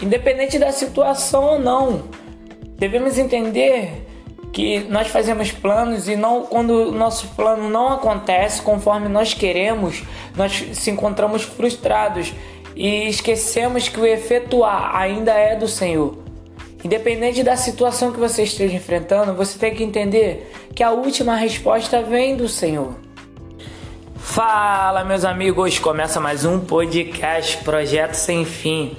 independente da situação ou não. Devemos entender que nós fazemos planos e não quando o nosso plano não acontece conforme nós queremos, nós se encontramos frustrados e esquecemos que o efetuar ainda é do Senhor. Independente da situação que você esteja enfrentando, você tem que entender que a última resposta vem do Senhor. Fala, meus amigos! Começa mais um podcast Projeto Sem Fim.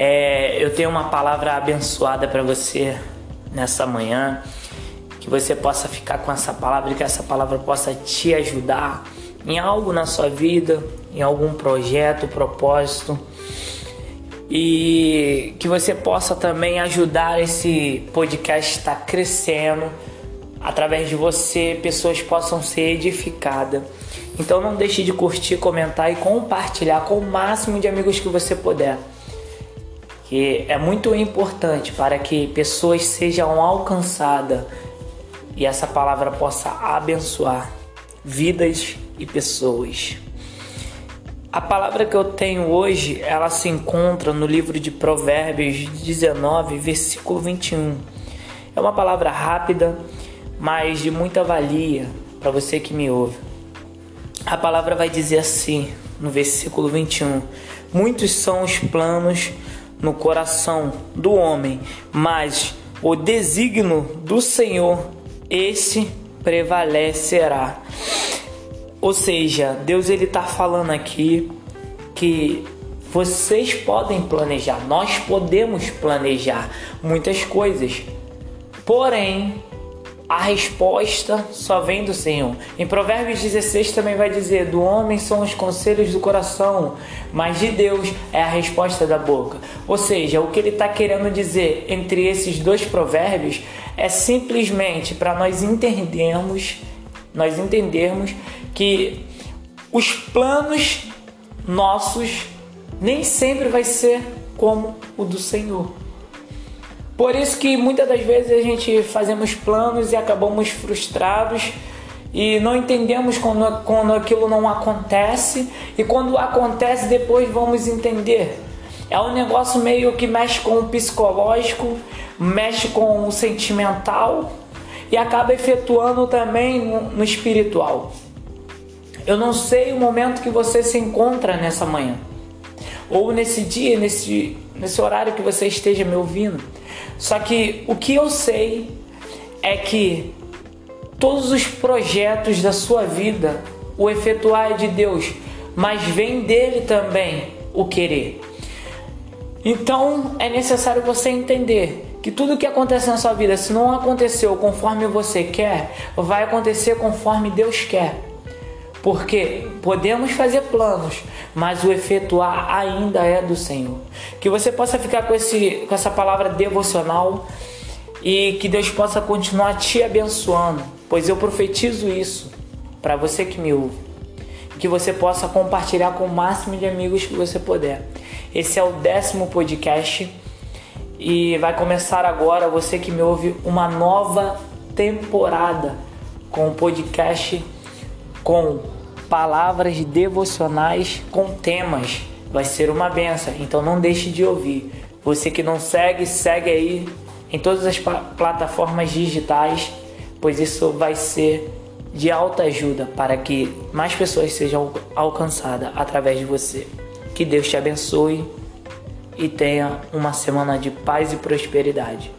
É, eu tenho uma palavra abençoada para você nessa manhã. Que você possa ficar com essa palavra e que essa palavra possa te ajudar em algo na sua vida, em algum projeto, propósito. E que você possa também ajudar esse podcast a estar crescendo. Através de você, pessoas possam ser edificadas. Então não deixe de curtir, comentar e compartilhar com o máximo de amigos que você puder que é muito importante para que pessoas sejam alcançadas e essa palavra possa abençoar vidas e pessoas. A palavra que eu tenho hoje, ela se encontra no livro de Provérbios 19, versículo 21. É uma palavra rápida, mas de muita valia para você que me ouve. A palavra vai dizer assim, no versículo 21: Muitos são os planos no coração do homem, mas o desígnio do Senhor, esse prevalecerá. Ou seja, Deus ele está falando aqui que vocês podem planejar, nós podemos planejar muitas coisas, porém a resposta só vem do Senhor. Em Provérbios 16 também vai dizer: Do homem são os conselhos do coração, mas de Deus é a resposta da boca. Ou seja, o que ele está querendo dizer entre esses dois provérbios é simplesmente para nós entendermos, nós entendermos que os planos nossos nem sempre vai ser como o do Senhor. Por isso que muitas das vezes a gente fazemos planos e acabamos frustrados e não entendemos quando, quando aquilo não acontece e quando acontece depois vamos entender. É um negócio meio que mexe com o psicológico, mexe com o sentimental e acaba efetuando também no, espiritual. Eu não sei o momento que você se encontra nessa manhã ou nesse dia, nesse, nesse horário que você esteja me ouvindo. Só que o que eu sei é que todos os projetos da sua vida, o efetuar é de Deus, mas vem dele também o querer. Então é necessário você entender que tudo que acontece na sua vida, se não aconteceu conforme você quer, vai acontecer conforme Deus quer. Porque podemos fazer planos, mas o efetuar ainda é do Senhor. Que você possa ficar com, esse, com essa palavra devocional e que Deus possa continuar te abençoando, pois eu profetizo isso para você que me ouve. Que você possa compartilhar com o máximo de amigos que você puder. Esse é o décimo podcast e vai começar agora, você que me ouve, uma nova temporada com o podcast com palavras devocionais com temas. Vai ser uma benção, então não deixe de ouvir. Você que não segue, segue aí em todas as plataformas digitais, pois isso vai ser de alta ajuda para que mais pessoas sejam alcançadas através de você. Que Deus te abençoe e tenha uma semana de paz e prosperidade.